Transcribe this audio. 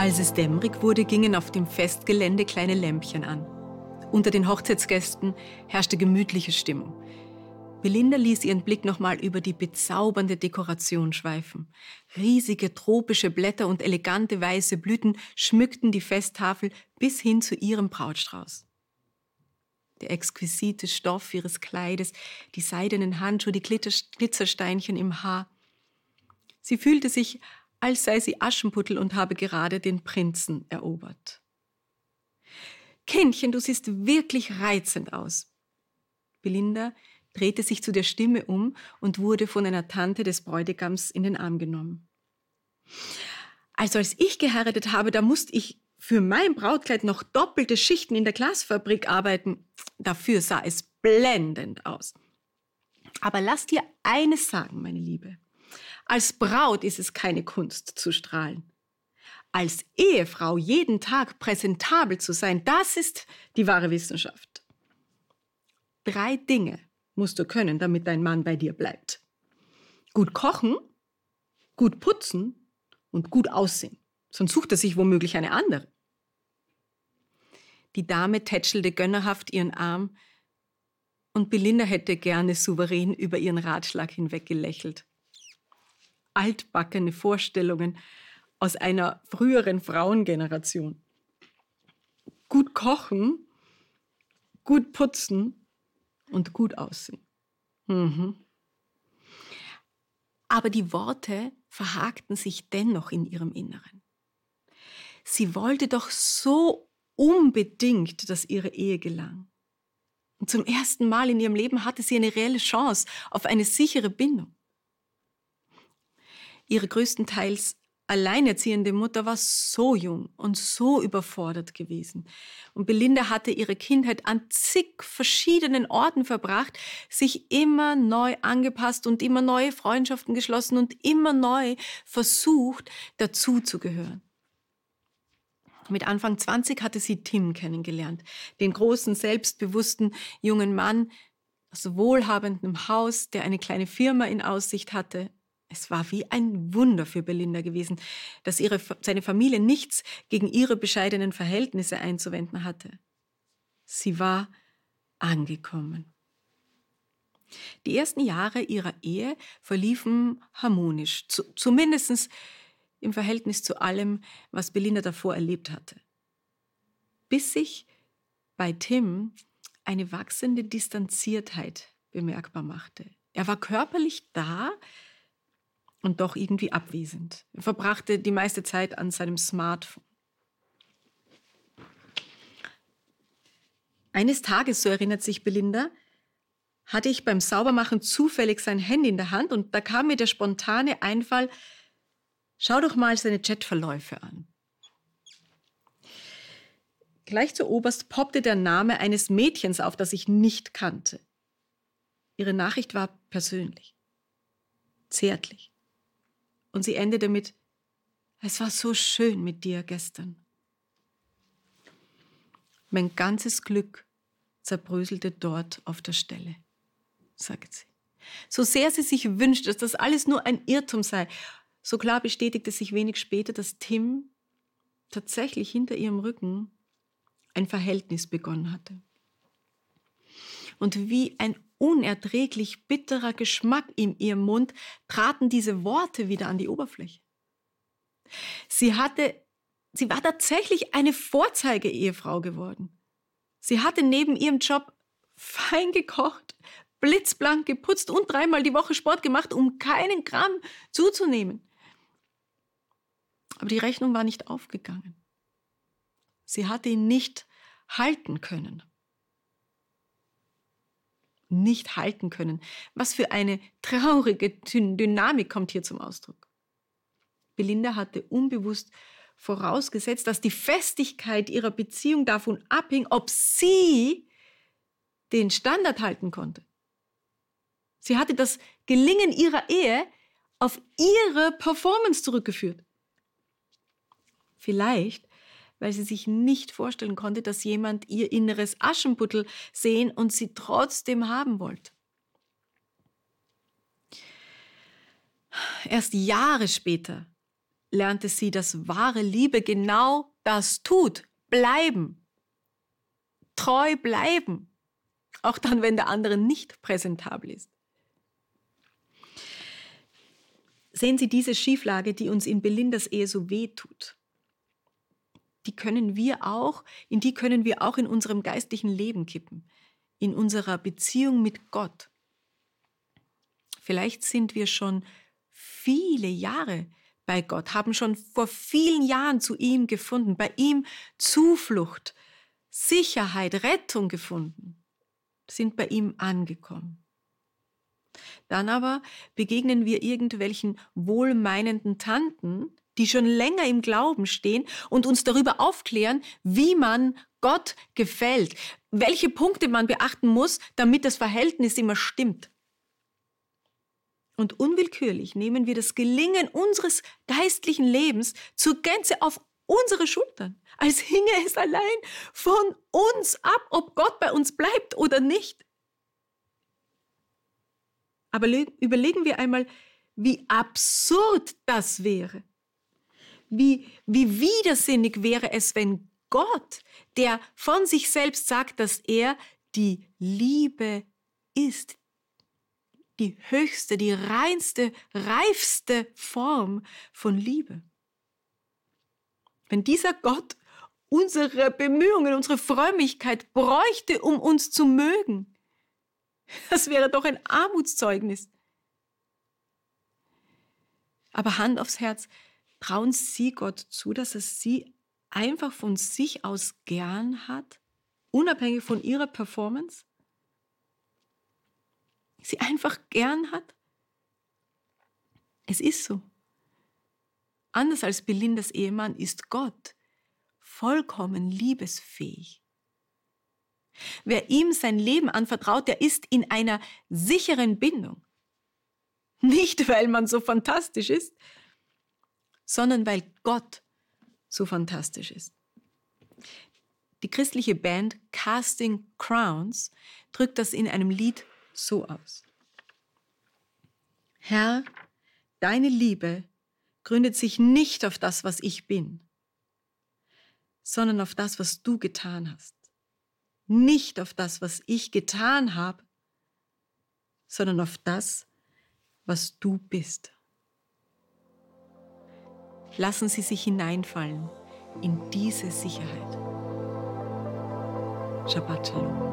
Als es dämmerig wurde, gingen auf dem Festgelände kleine Lämpchen an. Unter den Hochzeitsgästen herrschte gemütliche Stimmung. Belinda ließ ihren Blick nochmal über die bezaubernde Dekoration schweifen. Riesige tropische Blätter und elegante weiße Blüten schmückten die Festtafel bis hin zu ihrem Brautstrauß. Der exquisite Stoff ihres Kleides, die seidenen Handschuhe, die Glitzersteinchen im Haar. Sie fühlte sich, als sei sie Aschenputtel und habe gerade den Prinzen erobert. Kindchen, du siehst wirklich reizend aus. Belinda drehte sich zu der Stimme um und wurde von einer Tante des Bräutigams in den Arm genommen. Also als ich geheiratet habe, da musste ich für mein Brautkleid noch doppelte Schichten in der Glasfabrik arbeiten. Dafür sah es blendend aus. Aber lass dir eines sagen, meine Liebe. Als Braut ist es keine Kunst zu strahlen. Als Ehefrau jeden Tag präsentabel zu sein, das ist die wahre Wissenschaft. Drei Dinge musst du können, damit dein Mann bei dir bleibt. Gut kochen, gut putzen und gut aussehen. Sonst sucht er sich womöglich eine andere. Die Dame tätschelte gönnerhaft ihren Arm und Belinda hätte gerne souverän über ihren Ratschlag hinweg gelächelt. Altbackene Vorstellungen aus einer früheren Frauengeneration. Gut kochen, gut putzen und gut aussehen. Mhm. Aber die Worte verhakten sich dennoch in ihrem Inneren. Sie wollte doch so unbedingt, dass ihre Ehe gelang. Und zum ersten Mal in ihrem Leben hatte sie eine reelle Chance auf eine sichere Bindung. Ihre größtenteils alleinerziehende Mutter war so jung und so überfordert gewesen. Und Belinda hatte ihre Kindheit an zig verschiedenen Orten verbracht, sich immer neu angepasst und immer neue Freundschaften geschlossen und immer neu versucht, dazuzugehören. Mit Anfang 20 hatte sie Tim kennengelernt, den großen, selbstbewussten jungen Mann aus wohlhabendem Haus, der eine kleine Firma in Aussicht hatte es war wie ein Wunder für Belinda gewesen, dass ihre, seine Familie nichts gegen ihre bescheidenen Verhältnisse einzuwenden hatte. Sie war angekommen. Die ersten Jahre ihrer Ehe verliefen harmonisch, zu, zumindest im Verhältnis zu allem, was Belinda davor erlebt hatte. Bis sich bei Tim eine wachsende Distanziertheit bemerkbar machte. Er war körperlich da, und doch irgendwie abwesend. Er verbrachte die meiste Zeit an seinem Smartphone. Eines Tages, so erinnert sich Belinda, hatte ich beim Saubermachen zufällig sein Handy in der Hand und da kam mir der spontane Einfall, schau doch mal seine Chatverläufe an. Gleich zu oberst poppte der Name eines Mädchens auf, das ich nicht kannte. Ihre Nachricht war persönlich, zärtlich. Und sie endete mit, es war so schön mit dir gestern. Mein ganzes Glück zerbröselte dort auf der Stelle, sagt sie. So sehr sie sich wünscht, dass das alles nur ein Irrtum sei, so klar bestätigte sich wenig später, dass Tim tatsächlich hinter ihrem Rücken ein Verhältnis begonnen hatte. Und wie ein unerträglich bitterer Geschmack in ihrem Mund traten diese Worte wieder an die Oberfläche. Sie hatte, sie war tatsächlich eine Vorzeige-Ehefrau geworden. Sie hatte neben ihrem Job fein gekocht, blitzblank geputzt und dreimal die Woche Sport gemacht, um keinen Gramm zuzunehmen. Aber die Rechnung war nicht aufgegangen. Sie hatte ihn nicht halten können nicht halten können. Was für eine traurige Dynamik kommt hier zum Ausdruck. Belinda hatte unbewusst vorausgesetzt, dass die Festigkeit ihrer Beziehung davon abhing, ob sie den Standard halten konnte. Sie hatte das Gelingen ihrer Ehe auf ihre Performance zurückgeführt. Vielleicht weil sie sich nicht vorstellen konnte, dass jemand ihr inneres Aschenputtel sehen und sie trotzdem haben wollte. Erst Jahre später lernte sie, dass wahre Liebe genau das tut. Bleiben. Treu bleiben. Auch dann, wenn der andere nicht präsentabel ist. Sehen Sie diese Schieflage, die uns in Belindas Ehe so weh tut. Die können wir auch, in die können wir auch in unserem geistlichen Leben kippen, in unserer Beziehung mit Gott. Vielleicht sind wir schon viele Jahre bei Gott, haben schon vor vielen Jahren zu ihm gefunden, bei ihm Zuflucht, Sicherheit, Rettung gefunden, sind bei ihm angekommen. Dann aber begegnen wir irgendwelchen wohlmeinenden Tanten, die schon länger im Glauben stehen und uns darüber aufklären, wie man Gott gefällt, welche Punkte man beachten muss, damit das Verhältnis immer stimmt. Und unwillkürlich nehmen wir das Gelingen unseres geistlichen Lebens zur Gänze auf unsere Schultern, als hinge es allein von uns ab, ob Gott bei uns bleibt oder nicht. Aber überlegen wir einmal, wie absurd das wäre. Wie, wie widersinnig wäre es, wenn Gott, der von sich selbst sagt, dass er die Liebe ist, die höchste, die reinste, reifste Form von Liebe. Wenn dieser Gott unsere Bemühungen, unsere Frömmigkeit bräuchte, um uns zu mögen, das wäre doch ein Armutszeugnis. Aber Hand aufs Herz, trauen Sie Gott zu, dass er Sie einfach von sich aus gern hat, unabhängig von Ihrer Performance? sie einfach gern hat? Es ist so. Anders als Belindas Ehemann ist Gott vollkommen liebesfähig. Wer ihm sein Leben anvertraut, der ist in einer sicheren Bindung. Nicht, weil man so fantastisch ist, sondern weil Gott so fantastisch ist. Die christliche Band Casting Crowns drückt das in einem Lied so aus. Herr, deine Liebe gründet sich nicht auf das, was ich bin, sondern auf das, was du getan hast. Nicht auf das, was ich getan habe, sondern auf das, was du bist. Lassen Sie sich hineinfallen in diese Sicherheit. Shabbat Shalom.